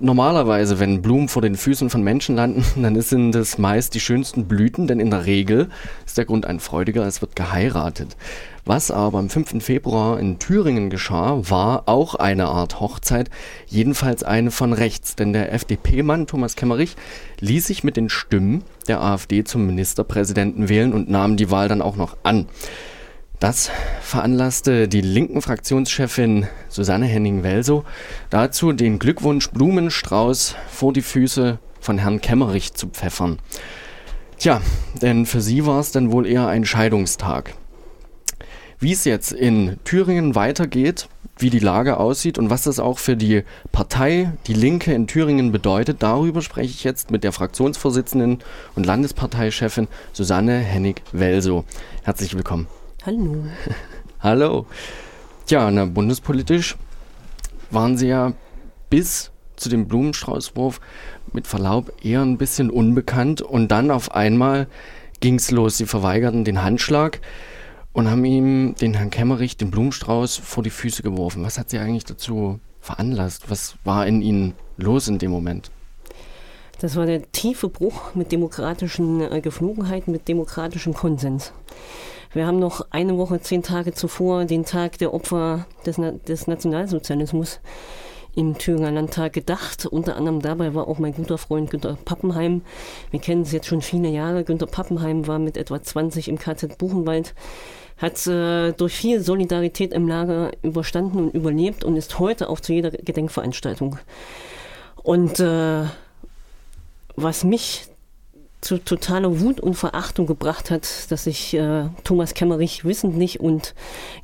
Normalerweise, wenn Blumen vor den Füßen von Menschen landen, dann sind es meist die schönsten Blüten, denn in der Regel ist der Grund ein freudiger, es wird geheiratet. Was aber am 5. Februar in Thüringen geschah, war auch eine Art Hochzeit, jedenfalls eine von rechts, denn der FDP-Mann Thomas Kemmerich ließ sich mit den Stimmen der AfD zum Ministerpräsidenten wählen und nahm die Wahl dann auch noch an. Das veranlasste die linken Fraktionschefin Susanne Henning-Welso dazu, den Glückwunsch Blumenstrauß vor die Füße von Herrn Kemmerich zu pfeffern. Tja, denn für sie war es dann wohl eher ein Scheidungstag. Wie es jetzt in Thüringen weitergeht, wie die Lage aussieht und was das auch für die Partei, die Linke in Thüringen bedeutet, darüber spreche ich jetzt mit der Fraktionsvorsitzenden und Landesparteichefin Susanne Hennig-Welso. Herzlich willkommen. Hallo. Hallo. Tja, na, bundespolitisch waren Sie ja bis zu dem Blumenstraußwurf mit Verlaub eher ein bisschen unbekannt und dann auf einmal ging es los. Sie verweigerten den Handschlag und haben ihm, den Herrn Kemmerich, den Blumenstrauß vor die Füße geworfen. Was hat Sie eigentlich dazu veranlasst? Was war in Ihnen los in dem Moment? Das war der tiefe Bruch mit demokratischen äh, Geflogenheiten, mit demokratischem Konsens. Wir haben noch eine Woche, zehn Tage zuvor den Tag der Opfer des, des Nationalsozialismus im Thüringer Landtag gedacht. Unter anderem dabei war auch mein guter Freund Günter Pappenheim. Wir kennen es jetzt schon viele Jahre. Günter Pappenheim war mit etwa 20 im KZ Buchenwald, hat äh, durch viel Solidarität im Lager überstanden und überlebt und ist heute auch zu jeder Gedenkveranstaltung. Und äh, was mich zu totaler Wut und Verachtung gebracht hat, dass sich äh, Thomas Kemmerich wissentlich und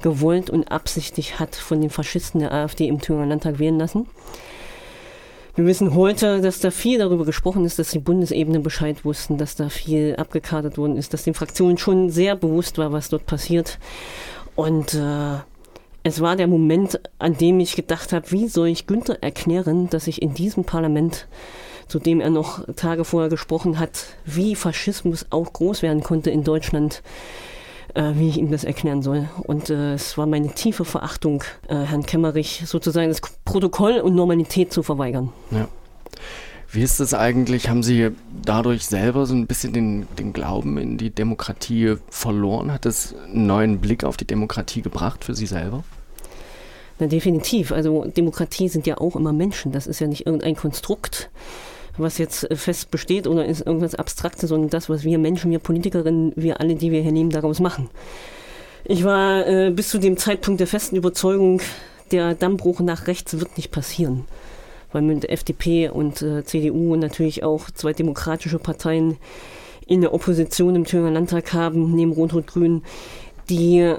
gewollt und absichtlich hat von den Faschisten der AfD im Thüringer Landtag wählen lassen. Wir wissen heute, dass da viel darüber gesprochen ist, dass die Bundesebene Bescheid wussten, dass da viel abgekadert worden ist, dass den Fraktionen schon sehr bewusst war, was dort passiert. Und äh, es war der Moment, an dem ich gedacht habe, wie soll ich Günther erklären, dass ich in diesem Parlament zu dem er noch Tage vorher gesprochen hat, wie Faschismus auch groß werden konnte in Deutschland, äh, wie ich ihm das erklären soll. Und äh, es war meine tiefe Verachtung, äh, Herrn Kemmerich sozusagen das Protokoll und Normalität zu verweigern. Ja. Wie ist es eigentlich? Haben Sie dadurch selber so ein bisschen den, den Glauben in die Demokratie verloren? Hat es einen neuen Blick auf die Demokratie gebracht für Sie selber? Na, definitiv. Also Demokratie sind ja auch immer Menschen. Das ist ja nicht irgendein Konstrukt, was jetzt äh, fest besteht oder ist irgendwas Abstraktes, sondern das, was wir Menschen, wir Politikerinnen, wir alle, die wir hier nehmen, daraus machen. Ich war äh, bis zu dem Zeitpunkt der festen Überzeugung, der Dammbruch nach rechts wird nicht passieren. Weil mit FDP und äh, CDU und natürlich auch zwei demokratische Parteien in der Opposition im Thüringer Landtag haben, neben Rot-Rot-Grün, die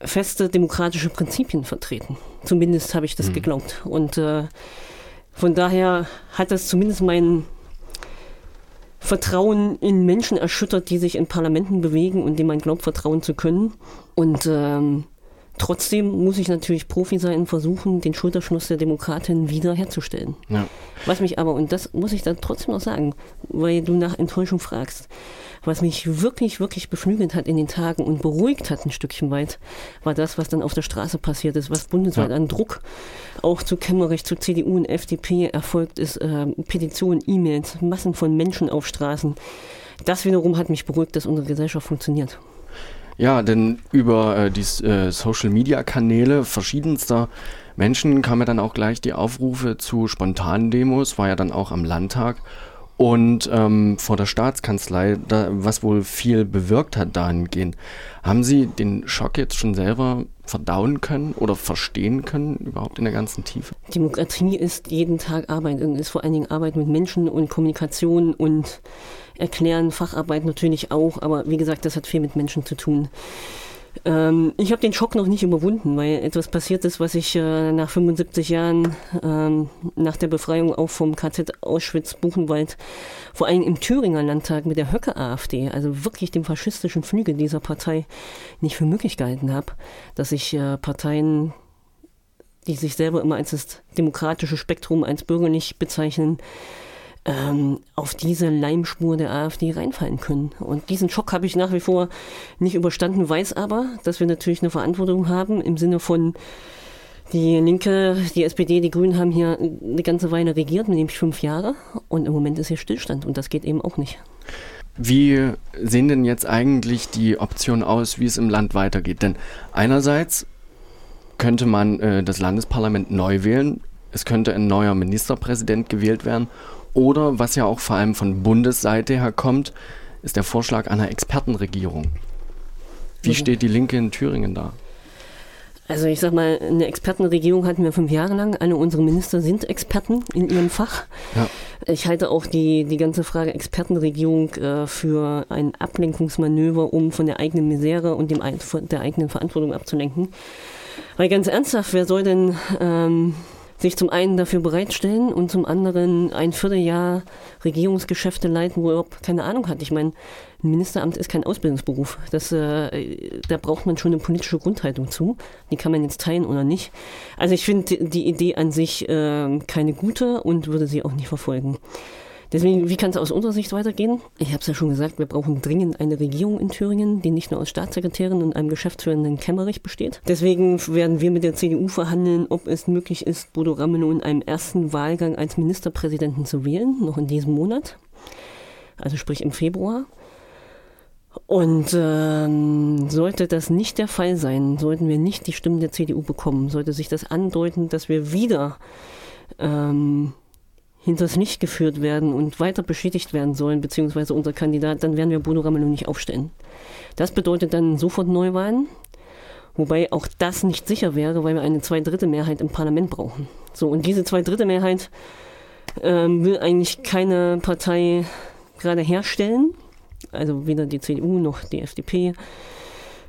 feste demokratische Prinzipien vertreten. Zumindest habe ich das mhm. geglaubt. Und äh, von daher hat das zumindest mein Vertrauen in Menschen erschüttert, die sich in Parlamenten bewegen und dem man glaubt, vertrauen zu können. Und ähm, Trotzdem muss ich natürlich Profi sein und versuchen, den Schulterschluss der Demokratin wiederherzustellen. Ja. Was mich aber, und das muss ich dann trotzdem noch sagen, weil du nach Enttäuschung fragst, was mich wirklich, wirklich beflügelt hat in den Tagen und beruhigt hat ein Stückchen weit, war das, was dann auf der Straße passiert ist, was bundesweit ja. an Druck auch zu Kämmerrecht, zu CDU und FDP erfolgt ist, äh, Petitionen, E-Mails, Massen von Menschen auf Straßen. Das wiederum hat mich beruhigt, dass unsere Gesellschaft funktioniert. Ja, denn über äh, die äh, Social-Media-Kanäle verschiedenster Menschen kamen ja dann auch gleich die Aufrufe zu spontanen Demos, war ja dann auch am Landtag und ähm, vor der Staatskanzlei, da, was wohl viel bewirkt hat dahingehend. Haben Sie den Schock jetzt schon selber verdauen können oder verstehen können, überhaupt in der ganzen Tiefe? Demokratie ist jeden Tag Arbeit und ist vor allen Dingen Arbeit mit Menschen und Kommunikation und Erklären, Facharbeit natürlich auch, aber wie gesagt, das hat viel mit Menschen zu tun. Ähm, ich habe den Schock noch nicht überwunden, weil etwas passiert ist, was ich äh, nach 75 Jahren ähm, nach der Befreiung auch vom KZ Auschwitz-Buchenwald, vor allem im Thüringer Landtag mit der Höcke-AfD, also wirklich dem faschistischen Flügel dieser Partei, nicht für möglich gehalten habe, dass ich äh, Parteien, die sich selber immer als das demokratische Spektrum, als bürgerlich bezeichnen, ähm, auf diese Leimspur der AfD reinfallen können. Und diesen Schock habe ich nach wie vor nicht überstanden, weiß aber, dass wir natürlich eine Verantwortung haben im Sinne von Die Linke, die SPD, die Grünen haben hier eine ganze Weile regiert, nämlich fünf Jahre. Und im Moment ist hier Stillstand und das geht eben auch nicht. Wie sehen denn jetzt eigentlich die Optionen aus, wie es im Land weitergeht? Denn einerseits könnte man äh, das Landesparlament neu wählen, es könnte ein neuer Ministerpräsident gewählt werden oder, was ja auch vor allem von Bundesseite her kommt, ist der Vorschlag einer Expertenregierung. Wie mhm. steht die Linke in Thüringen da? Also ich sag mal, eine Expertenregierung hatten wir fünf Jahre lang. Alle unsere Minister sind Experten in ihrem Fach. Ja. Ich halte auch die, die ganze Frage Expertenregierung äh, für ein Ablenkungsmanöver, um von der eigenen Misere und dem, der eigenen Verantwortung abzulenken. Weil ganz ernsthaft, wer soll denn ähm, sich zum einen dafür bereitstellen und zum anderen ein Vierteljahr Regierungsgeschäfte leiten, wo er überhaupt keine Ahnung hat. Ich meine, ein Ministeramt ist kein Ausbildungsberuf. Das, äh, da braucht man schon eine politische Grundhaltung zu. Die kann man jetzt teilen oder nicht. Also ich finde die Idee an sich äh, keine gute und würde sie auch nicht verfolgen. Deswegen, wie kann es aus unserer Sicht weitergehen? Ich habe es ja schon gesagt, wir brauchen dringend eine Regierung in Thüringen, die nicht nur aus Staatssekretären und einem geschäftsführenden Kämmerich besteht. Deswegen werden wir mit der CDU verhandeln, ob es möglich ist, Bodo Ramelow in einem ersten Wahlgang als Ministerpräsidenten zu wählen, noch in diesem Monat. Also sprich im Februar. Und ähm, sollte das nicht der Fall sein, sollten wir nicht die Stimmen der CDU bekommen, sollte sich das andeuten, dass wir wieder ähm, hinters Licht geführt werden und weiter beschädigt werden sollen, beziehungsweise unser Kandidat, dann werden wir Bodo Ramelow nicht aufstellen. Das bedeutet dann sofort Neuwahlen, wobei auch das nicht sicher wäre, weil wir eine Zweidrittelmehrheit im Parlament brauchen. So, und diese Zweidrittelmehrheit ähm, will eigentlich keine Partei gerade herstellen, also weder die CDU noch die FDP.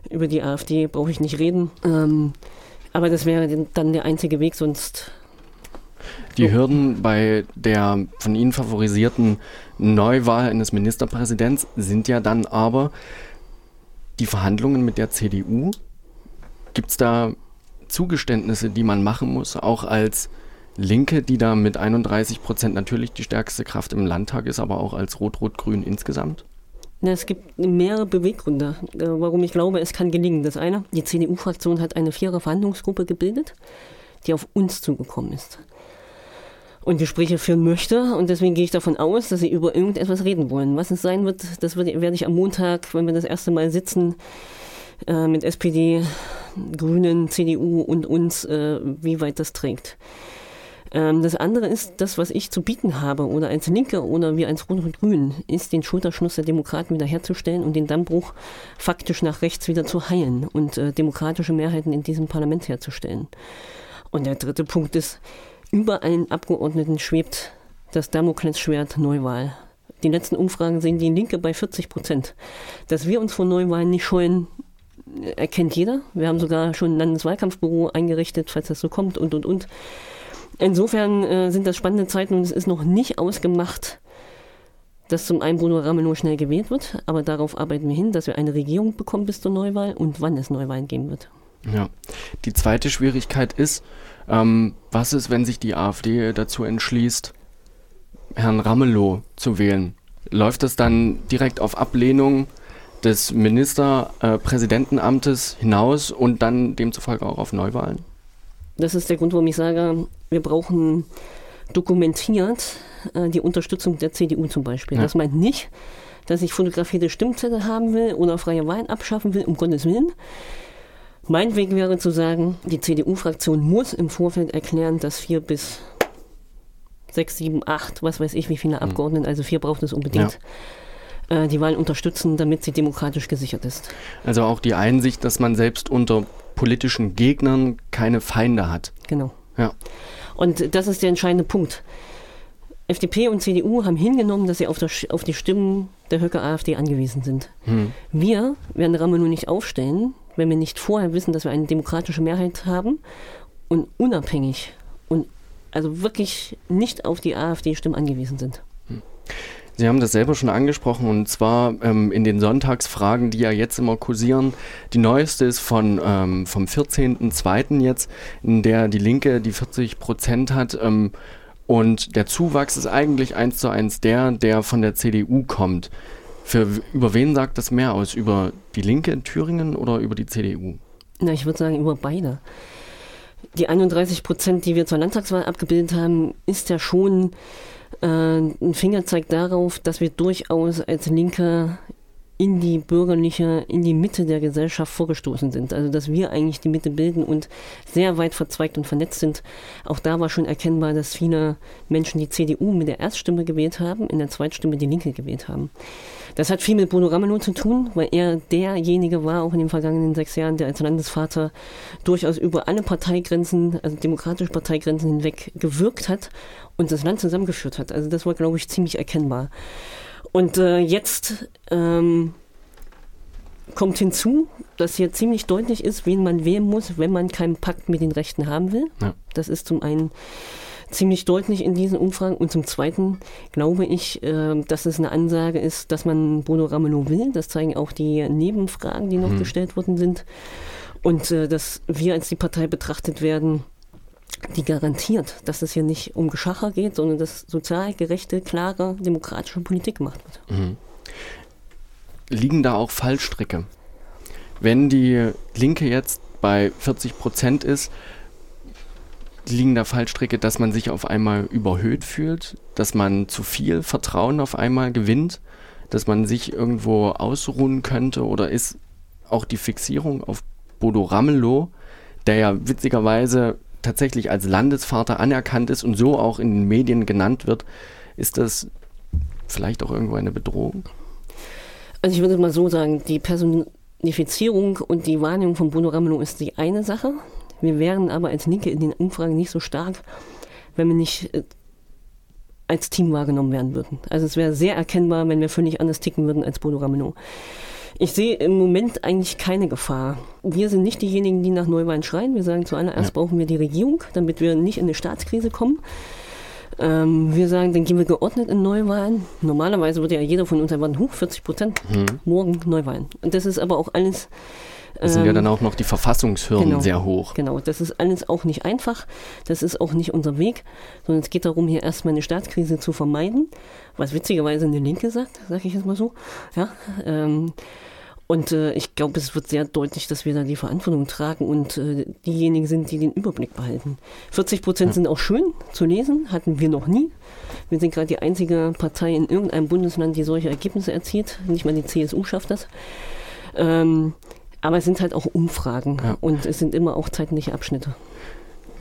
Über die AfD brauche ich nicht reden. Ähm, aber das wäre dann der einzige Weg, sonst die Hürden bei der von Ihnen favorisierten Neuwahl eines Ministerpräsidents sind ja dann aber die Verhandlungen mit der CDU. Gibt es da Zugeständnisse, die man machen muss, auch als Linke, die da mit 31 Prozent natürlich die stärkste Kraft im Landtag ist, aber auch als Rot-Rot-Grün insgesamt? es gibt mehrere Beweggründe, äh, warum ich glaube, es kann gelingen. Das eine, die CDU-Fraktion hat eine vierer Verhandlungsgruppe gebildet, die auf uns zugekommen ist und Gespräche führen möchte. Und deswegen gehe ich davon aus, dass sie über irgendetwas reden wollen. Was es sein wird, das werde ich am Montag, wenn wir das erste Mal sitzen, äh, mit SPD, Grünen, CDU und uns, äh, wie weit das trägt. Ähm, das andere ist, das, was ich zu bieten habe, oder als Linke oder wir als Rot und Grün, ist den Schulterschluss der Demokraten wiederherzustellen und den Dammbruch faktisch nach rechts wieder zu heilen und äh, demokratische Mehrheiten in diesem Parlament herzustellen. Und der dritte Punkt ist, über allen Abgeordneten schwebt das Damoklesschwert Neuwahl. Die letzten Umfragen sehen die Linke bei 40 Prozent. Dass wir uns vor Neuwahlen nicht scheuen, erkennt jeder. Wir haben sogar schon ein Landeswahlkampfbüro eingerichtet, falls das so kommt und, und, und. Insofern äh, sind das spannende Zeiten und es ist noch nicht ausgemacht, dass zum einen Bruno Ramelow schnell gewählt wird, aber darauf arbeiten wir hin, dass wir eine Regierung bekommen bis zur Neuwahl und wann es Neuwahlen geben wird. Ja. Die zweite Schwierigkeit ist, ähm, was ist, wenn sich die AfD dazu entschließt, Herrn Ramelow zu wählen? Läuft das dann direkt auf Ablehnung des Ministerpräsidentenamtes äh, hinaus und dann demzufolge auch auf Neuwahlen? Das ist der Grund, warum ich sage, wir brauchen dokumentiert äh, die Unterstützung der CDU zum Beispiel. Ja. Das meint nicht, dass ich fotografierte Stimmzettel haben will oder freie Wahlen abschaffen will, um Gottes Willen. Mein Weg wäre zu sagen, die CDU-Fraktion muss im Vorfeld erklären, dass vier bis sechs, sieben, acht, was weiß ich, wie viele hm. Abgeordneten, also vier braucht es unbedingt. Ja. Äh, die Wahl unterstützen, damit sie demokratisch gesichert ist. Also auch die Einsicht, dass man selbst unter politischen Gegnern keine Feinde hat. Genau. Ja. Und das ist der entscheidende Punkt. FDP und CDU haben hingenommen, dass sie auf, das, auf die Stimmen der Höcke AfD angewiesen sind. Hm. Wir werden Ramelow nicht aufstellen, wenn wir nicht vorher wissen, dass wir eine demokratische Mehrheit haben und unabhängig und also wirklich nicht auf die AfD-Stimmen angewiesen sind. Sie haben das selber schon angesprochen und zwar ähm, in den Sonntagsfragen, die ja jetzt immer kursieren. Die neueste ist von, ähm, vom 14.02. jetzt, in der die Linke die 40 Prozent hat. Ähm, und der Zuwachs ist eigentlich eins zu eins der, der von der CDU kommt. Für, über wen sagt das mehr aus? Über die Linke in Thüringen oder über die CDU? Na, ich würde sagen über beide. die 31 Prozent, die wir zur Landtagswahl abgebildet haben, ist ja schon äh, ein Fingerzeig darauf, dass wir durchaus als Linke in die bürgerliche, in die Mitte der Gesellschaft vorgestoßen sind. Also dass wir eigentlich die Mitte bilden und sehr weit verzweigt und vernetzt sind. Auch da war schon erkennbar, dass viele Menschen die CDU mit der Erststimme gewählt haben, in der Zweitstimme die Linke gewählt haben. Das hat viel mit Bodo Ramelow zu tun, weil er derjenige war, auch in den vergangenen sechs Jahren, der als Landesvater durchaus über alle Parteigrenzen, also demokratische Parteigrenzen hinweg gewirkt hat und das Land zusammengeführt hat. Also das war, glaube ich, ziemlich erkennbar. Und äh, jetzt ähm, kommt hinzu, dass hier ziemlich deutlich ist, wen man wählen muss, wenn man keinen Pakt mit den Rechten haben will. Ja. Das ist zum einen ziemlich deutlich in diesen Umfragen und zum Zweiten glaube ich, äh, dass es eine Ansage ist, dass man Bono Ramelow will. Das zeigen auch die Nebenfragen, die noch mhm. gestellt worden sind. Und äh, dass wir als die Partei betrachtet werden, die garantiert, dass es hier nicht um Geschacher geht, sondern dass sozial gerechte, klare, demokratische Politik gemacht wird. Mhm. Liegen da auch Fallstricke? Wenn die Linke jetzt bei 40 Prozent ist, liegen da Fallstricke, dass man sich auf einmal überhöht fühlt, dass man zu viel Vertrauen auf einmal gewinnt, dass man sich irgendwo ausruhen könnte oder ist auch die Fixierung auf Bodo Ramelow, der ja witzigerweise tatsächlich als Landesvater anerkannt ist und so auch in den Medien genannt wird, ist das vielleicht auch irgendwo eine Bedrohung? Also ich würde mal so sagen, die Personifizierung und die Wahrnehmung von Bono Ramelow ist die eine Sache. Wir wären aber als Linke in den Umfragen nicht so stark, wenn wir nicht äh, als Team wahrgenommen werden würden. Also es wäre sehr erkennbar, wenn wir völlig anders ticken würden als Bodo Ramelow. Ich sehe im Moment eigentlich keine Gefahr. Wir sind nicht diejenigen, die nach Neuwahlen schreien. Wir sagen zuallererst ja. brauchen wir die Regierung, damit wir nicht in eine Staatskrise kommen. Ähm, wir sagen, dann gehen wir geordnet in Neuwahlen. Normalerweise würde ja jeder von uns erwarten, hoch 40 Prozent, mhm. morgen Neuwahlen. Und das ist aber auch alles das sind ja dann auch noch die Verfassungshürden genau, sehr hoch. Genau, das ist alles auch nicht einfach. Das ist auch nicht unser Weg, sondern es geht darum, hier erstmal eine Staatskrise zu vermeiden, was witzigerweise eine Linke sagt, sage ich jetzt mal so. Ja, ähm, und äh, ich glaube, es wird sehr deutlich, dass wir da die Verantwortung tragen und äh, diejenigen sind, die den Überblick behalten. 40 Prozent sind auch schön zu lesen, hatten wir noch nie. Wir sind gerade die einzige Partei in irgendeinem Bundesland, die solche Ergebnisse erzielt. Nicht mal die CSU schafft das. Ähm, aber es sind halt auch Umfragen ja. und es sind immer auch zeitliche Abschnitte.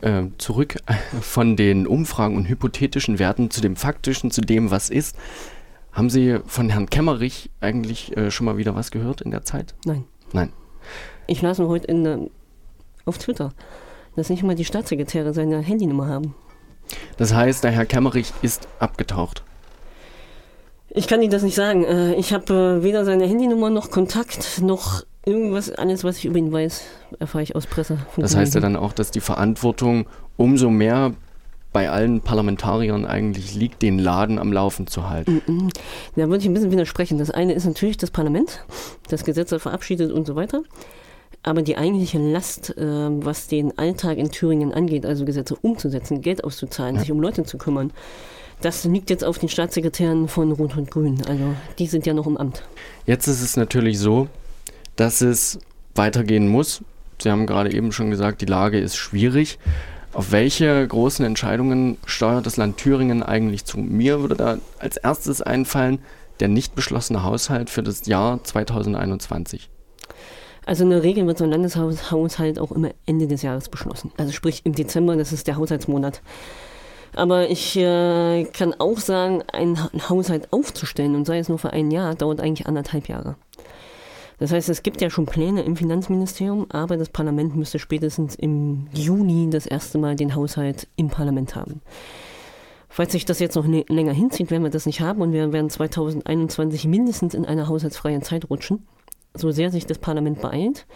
Äh, zurück von den Umfragen und hypothetischen Werten zu dem faktischen, zu dem, was ist. Haben Sie von Herrn Kemmerich eigentlich äh, schon mal wieder was gehört in der Zeit? Nein. Nein. Ich las nur heute in, auf Twitter, dass nicht mal die Staatssekretäre seine Handynummer haben. Das heißt, der Herr Kemmerich ist abgetaucht. Ich kann Ihnen das nicht sagen. Äh, ich habe äh, weder seine Handynummer noch Kontakt noch Irgendwas, alles, was ich über ihn weiß, erfahre ich aus Presse. Das heißt ja dann auch, dass die Verantwortung umso mehr bei allen Parlamentariern eigentlich liegt, den Laden am Laufen zu halten. Mm -mm. Da würde ich ein bisschen widersprechen. Das eine ist natürlich das Parlament, das Gesetze verabschiedet und so weiter. Aber die eigentliche Last, äh, was den Alltag in Thüringen angeht, also Gesetze umzusetzen, Geld auszuzahlen, ja. sich um Leute zu kümmern, das liegt jetzt auf den Staatssekretären von Rot und Grün. Also die sind ja noch im Amt. Jetzt ist es natürlich so, dass es weitergehen muss. Sie haben gerade eben schon gesagt, die Lage ist schwierig. Auf welche großen Entscheidungen steuert das Land Thüringen eigentlich zu? Mir würde da als erstes einfallen, der nicht beschlossene Haushalt für das Jahr 2021. Also in der Regel wird so ein Landeshaushalt auch immer Ende des Jahres beschlossen. Also sprich im Dezember, das ist der Haushaltsmonat. Aber ich äh, kann auch sagen, einen Haushalt aufzustellen, und sei es nur für ein Jahr, dauert eigentlich anderthalb Jahre. Das heißt, es gibt ja schon Pläne im Finanzministerium, aber das Parlament müsste spätestens im Juni das erste Mal den Haushalt im Parlament haben. Falls sich das jetzt noch länger hinzieht, werden wir das nicht haben und wir werden 2021 mindestens in einer haushaltsfreien Zeit rutschen. So sehr sich das Parlament beeilt.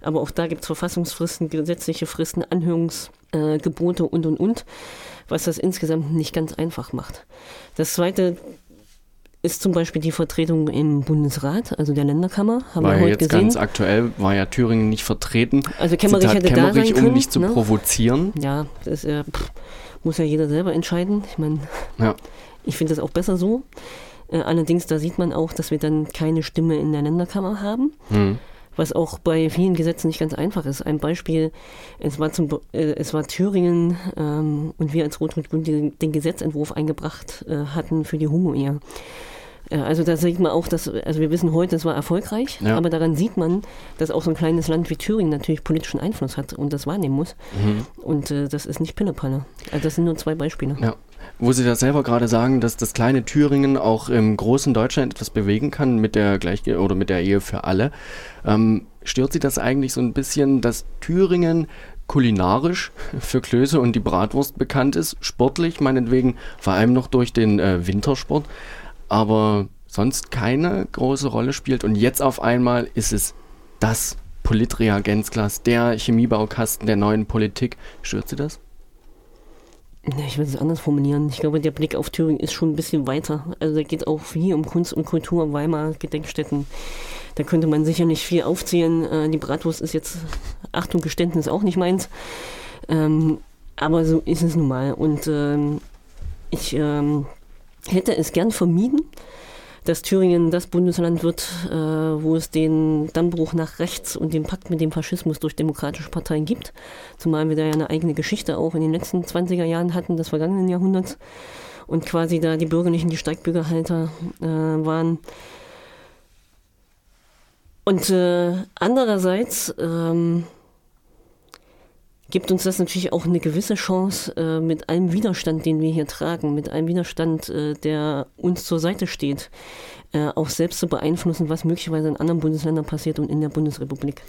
Aber auch da gibt es Verfassungsfristen, gesetzliche Fristen, Anhörungsgebote äh, und und und, was das insgesamt nicht ganz einfach macht. Das zweite ist zum Beispiel die Vertretung im Bundesrat, also der Länderkammer. Haben war wir ja heute jetzt gesehen. ganz aktuell, war ja Thüringen nicht vertreten. Also Kämmerich Zitat, hätte Kämmerich, da sein können, um nicht zu ne? provozieren. Ja, das äh, pff, muss ja jeder selber entscheiden. Ich meine, ja. ich finde das auch besser so. Äh, allerdings, da sieht man auch, dass wir dann keine Stimme in der Länderkammer haben. Hm. was auch bei vielen Gesetzen nicht ganz einfach ist. Ein Beispiel, es war, zum, äh, es war Thüringen ähm, und wir als Rot-Rot-Grün den, den, Gesetzentwurf eingebracht äh, hatten für die Homo-Ehe. Äh, also da sieht man auch, dass, also wir wissen heute, es war erfolgreich, ja. aber daran sieht man, dass auch so ein kleines Land wie Thüringen natürlich politischen Einfluss hat und das wahrnehmen muss. Mhm. Und äh, das ist nicht Pillepalle. Also das sind nur zwei Beispiele. Ja. Wo Sie das selber gerade sagen, dass das kleine Thüringen auch im großen Deutschland etwas bewegen kann mit der Gleichge oder mit der Ehe für alle. Ähm, stört Sie das eigentlich so ein bisschen, dass Thüringen kulinarisch für Klöße und die Bratwurst bekannt ist, sportlich meinetwegen, vor allem noch durch den äh, Wintersport, aber sonst keine große Rolle spielt und jetzt auf einmal ist es das Politreagenzglas, der Chemiebaukasten der neuen Politik. Stört Sie das? Ich würde es anders formulieren. Ich glaube, der Blick auf Thüringen ist schon ein bisschen weiter. Also da geht auch viel um Kunst und Kultur, Weimar, Gedenkstätten. Da könnte man sicher nicht viel aufzählen. Äh, die Bratwurst ist jetzt, Achtung, Geständnis auch nicht meins. Ähm, aber so ist es nun mal. Und ähm, ich ähm, hätte es gern vermieden, dass Thüringen das Bundesland wird, äh, wo es den Dammbruch nach rechts und den Pakt mit dem Faschismus durch demokratische Parteien gibt. Zumal wir da ja eine eigene Geschichte auch in den letzten 20er Jahren hatten, des vergangenen Jahrhunderts. Und quasi da die Bürgerlichen die Steigbürgerhalter äh, waren. Und äh, andererseits ähm, gibt uns das natürlich auch eine gewisse Chance, äh, mit allem Widerstand, den wir hier tragen, mit allem Widerstand, äh, der uns zur Seite steht, äh, auch selbst zu beeinflussen, was möglicherweise in anderen Bundesländern passiert und in der Bundesrepublik.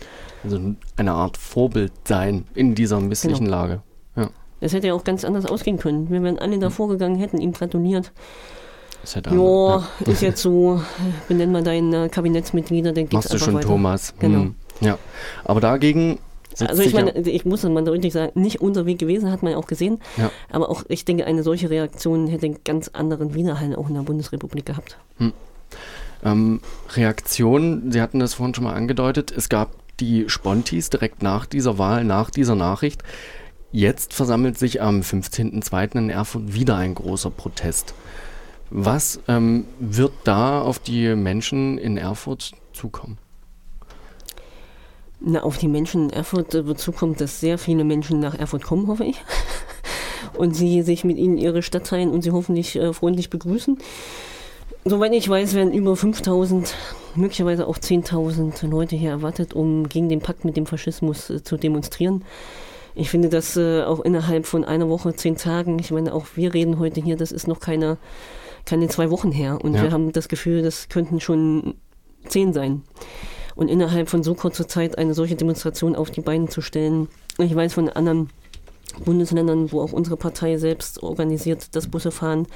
Also eine Art Vorbild sein in dieser misslichen genau. Lage. Ja. Es hätte ja auch ganz anders ausgehen können. Wir wären alle davor gegangen, hätten ihm gratuliert. Ja, ja, ist jetzt so, benenn mal deinen Kabinettsmitglieder, dann geht's Machst du schon, weiter. Thomas. Genau. Hm. Ja, aber dagegen also ich meine, ich muss man deutlich sagen, nicht unser Weg gewesen, hat man ja auch gesehen. Ja. Aber auch, ich denke, eine solche Reaktion hätte einen ganz anderen Widerhall auch in der Bundesrepublik gehabt. Hm. Ähm, Reaktion, Sie hatten das vorhin schon mal angedeutet, es gab die Spontis direkt nach dieser Wahl, nach dieser Nachricht. Jetzt versammelt sich am 15.02. in Erfurt wieder ein großer Protest. Was ähm, wird da auf die Menschen in Erfurt zukommen? Na, auf die Menschen in Erfurt wird zukommen, dass sehr viele Menschen nach Erfurt kommen, hoffe ich. Und sie sich mit ihnen ihre Stadt teilen und sie hoffentlich äh, freundlich begrüßen. Soweit ich weiß, werden über 5000, möglicherweise auch 10.000 Leute hier erwartet, um gegen den Pakt mit dem Faschismus äh, zu demonstrieren. Ich finde das äh, auch innerhalb von einer Woche, zehn Tagen, ich meine, auch wir reden heute hier, das ist noch keine, keine zwei Wochen her. Und ja. wir haben das Gefühl, das könnten schon zehn sein. Und innerhalb von so kurzer Zeit eine solche Demonstration auf die Beine zu stellen, ich weiß von anderen Bundesländern, wo auch unsere Partei selbst organisiert, das Busse fahren,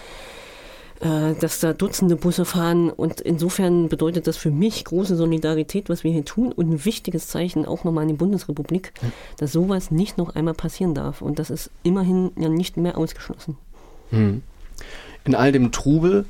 äh, dass da Dutzende Busse fahren. Und insofern bedeutet das für mich große Solidarität, was wir hier tun und ein wichtiges Zeichen auch nochmal an die Bundesrepublik, dass sowas nicht noch einmal passieren darf. Und das ist immerhin ja nicht mehr ausgeschlossen. Hm. In all dem Trubel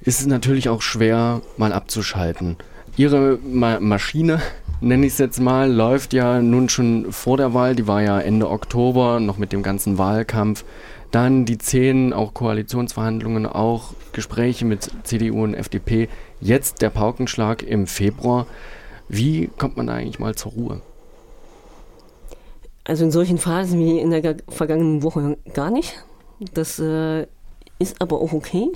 ist es natürlich auch schwer, mal abzuschalten. Ihre Ma Maschine, nenne ich es jetzt mal, läuft ja nun schon vor der Wahl. Die war ja Ende Oktober, noch mit dem ganzen Wahlkampf. Dann die zehn, auch Koalitionsverhandlungen, auch Gespräche mit CDU und FDP. Jetzt der Paukenschlag im Februar. Wie kommt man da eigentlich mal zur Ruhe? Also in solchen Phasen wie in der vergangenen Woche gar nicht. Das äh, ist aber auch okay.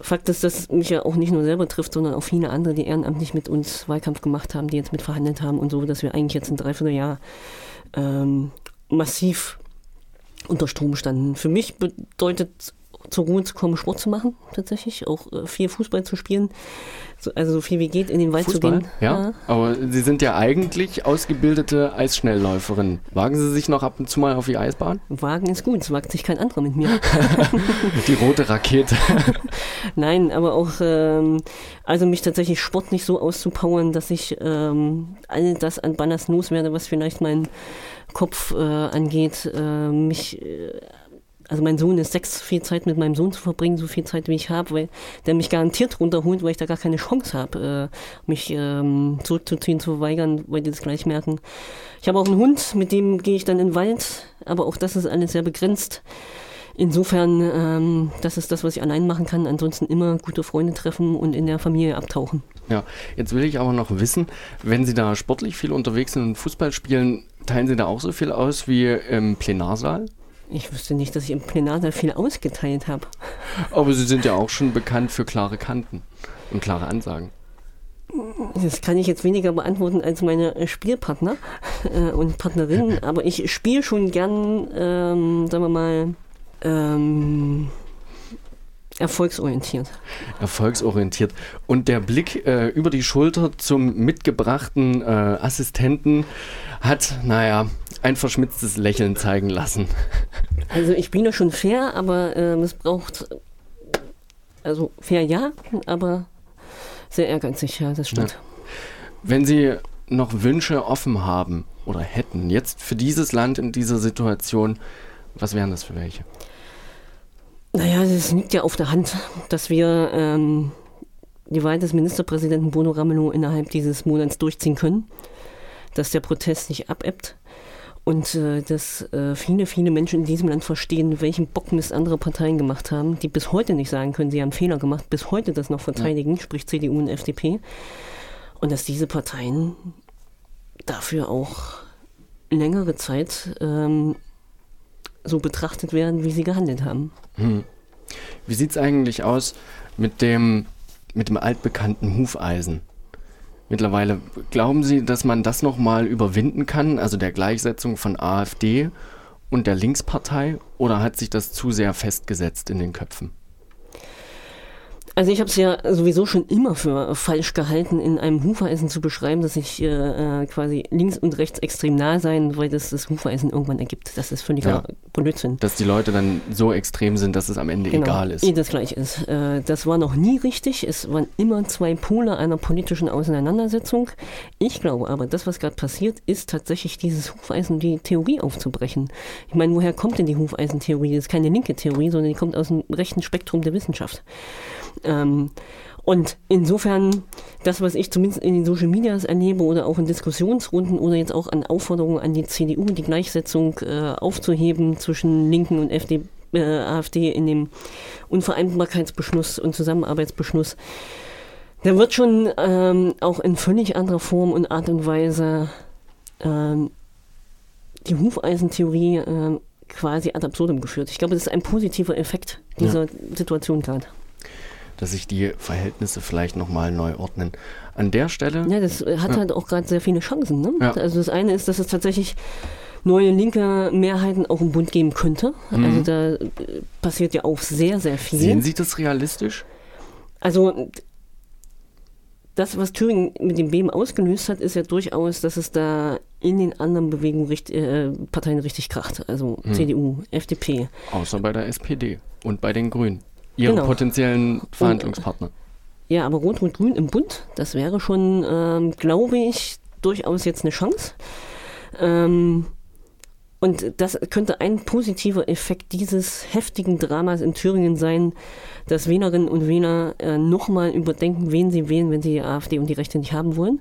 Fakt ist, dass mich ja auch nicht nur selber trifft, sondern auch viele andere, die ehrenamtlich mit uns Wahlkampf gemacht haben, die jetzt mit verhandelt haben und so, dass wir eigentlich jetzt ein Dreivierteljahr ähm, massiv unter Strom standen. Für mich bedeutet zur Ruhe zu kommen, Sport zu machen, tatsächlich, auch äh, viel Fußball zu spielen, so, also so viel wie geht in den Wald Fußball, zu gehen. Ja, ja, aber Sie sind ja eigentlich ausgebildete Eisschnellläuferin. Wagen Sie sich noch ab und zu mal auf die Eisbahn? Wagen ist gut, es wagt sich kein anderer mit mir. die rote Rakete. Nein, aber auch, ähm, also mich tatsächlich sportlich so auszupowern, dass ich ähm, all das an Banners loswerde, was vielleicht mein Kopf äh, angeht, äh, mich äh, also mein Sohn ist sechs, viel Zeit mit meinem Sohn zu verbringen, so viel Zeit wie ich habe, weil der mich garantiert runterholt, weil ich da gar keine Chance habe, äh, mich ähm, zurückzuziehen, zu verweigern, weil die das gleich merken. Ich habe auch einen Hund, mit dem gehe ich dann in den Wald, aber auch das ist alles sehr begrenzt. insofern, ähm, das ist das, was ich allein machen kann. Ansonsten immer gute Freunde treffen und in der Familie abtauchen. Ja, jetzt will ich aber noch wissen, wenn Sie da sportlich viel unterwegs sind und Fußball spielen, teilen Sie da auch so viel aus wie im Plenarsaal? Ich wüsste nicht, dass ich im Plenarsaal viel ausgeteilt habe. Aber Sie sind ja auch schon bekannt für klare Kanten und klare Ansagen. Das kann ich jetzt weniger beantworten als meine Spielpartner äh, und Partnerinnen, aber ich spiele schon gern, ähm, sagen wir mal, ähm, erfolgsorientiert. Erfolgsorientiert. Und der Blick äh, über die Schulter zum mitgebrachten äh, Assistenten hat, naja, ein verschmitztes Lächeln zeigen lassen. Also ich bin ja schon fair, aber äh, es braucht, also fair ja, aber sehr ehrgeizig, ja, das stimmt. Ja. Wenn Sie noch Wünsche offen haben oder hätten, jetzt für dieses Land in dieser Situation, was wären das für welche? Naja, es liegt ja auf der Hand, dass wir ähm, die Wahl des Ministerpräsidenten Bono Ramelow innerhalb dieses Monats durchziehen können, dass der Protest nicht abebbt und äh, dass äh, viele, viele Menschen in diesem Land verstehen, welchen Bockmist andere Parteien gemacht haben, die bis heute nicht sagen können, sie haben Fehler gemacht, bis heute das noch verteidigen, ja. sprich CDU und FDP. Und dass diese Parteien dafür auch längere Zeit ähm, so betrachtet werden, wie sie gehandelt haben. Hm. Wie sieht es eigentlich aus mit dem, mit dem altbekannten Hufeisen? Mittlerweile glauben Sie, dass man das nochmal überwinden kann, also der Gleichsetzung von AfD und der Linkspartei, oder hat sich das zu sehr festgesetzt in den Köpfen? Also ich habe es ja sowieso schon immer für falsch gehalten, in einem Hufeisen zu beschreiben, dass ich äh, quasi links und rechts extrem nah sein, weil das das Hufeisen irgendwann ergibt. Das ist völliger ja. Blödsinn. Dass die Leute dann so extrem sind, dass es am Ende genau, egal ist. Eh das gleich ist. Äh, das war noch nie richtig. Es waren immer zwei Pole einer politischen Auseinandersetzung. Ich glaube aber, das, was gerade passiert, ist tatsächlich dieses Hufeisen, die Theorie aufzubrechen. Ich meine, woher kommt denn die Hufeisentheorie? Das ist keine linke Theorie, sondern die kommt aus dem rechten Spektrum der Wissenschaft. Ähm, und insofern, das, was ich zumindest in den Social Medias erlebe oder auch in Diskussionsrunden oder jetzt auch an Aufforderungen an die CDU, die Gleichsetzung äh, aufzuheben zwischen Linken und FD, äh, AfD in dem Unvereinbarkeitsbeschluss und Zusammenarbeitsbeschluss, da wird schon ähm, auch in völlig anderer Form und Art und Weise ähm, die Hufeisentheorie äh, quasi ad absurdum geführt. Ich glaube, das ist ein positiver Effekt dieser ja. Situation gerade dass sich die Verhältnisse vielleicht nochmal neu ordnen. An der Stelle. Ja, das hat ja. halt auch gerade sehr viele Chancen. Ne? Ja. Also das eine ist, dass es tatsächlich neue linke Mehrheiten auch im Bund geben könnte. Mhm. Also da äh, passiert ja auch sehr, sehr viel. Sehen Sie das realistisch? Also das, was Thüringen mit dem Beben ausgelöst hat, ist ja durchaus, dass es da in den anderen Bewegungen äh, Parteien richtig kracht. Also hm. CDU, FDP. Außer bei der SPD und bei den Grünen. Ihren genau. potenziellen Verhandlungspartner. ja, aber Rot-Rot-Grün im Bund, das wäre schon, ähm, glaube ich, durchaus jetzt eine Chance. Ähm, und das könnte ein positiver Effekt dieses heftigen Dramas in Thüringen sein, dass Wählerinnen und Wähler äh, nochmal überdenken, wen sie wählen, wenn sie die AfD und die Rechte nicht haben wollen.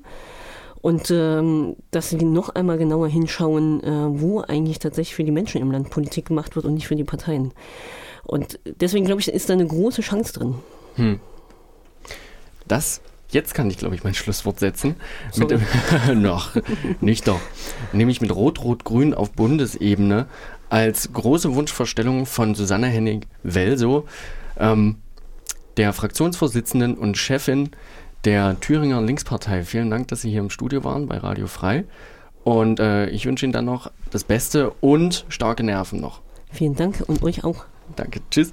Und ähm, dass sie noch einmal genauer hinschauen, äh, wo eigentlich tatsächlich für die Menschen im Land Politik gemacht wird und nicht für die Parteien. Und deswegen glaube ich, ist da eine große Chance drin. Hm. Das, jetzt kann ich glaube ich mein Schlusswort setzen. Mit, noch, nicht doch. Nämlich mit Rot-Rot-Grün auf Bundesebene als große Wunschvorstellung von Susanne Hennig-Welso, ähm, der Fraktionsvorsitzenden und Chefin der Thüringer Linkspartei. Vielen Dank, dass Sie hier im Studio waren bei Radio Frei. Und äh, ich wünsche Ihnen dann noch das Beste und starke Nerven noch. Vielen Dank und euch auch. Danke. Tschüss.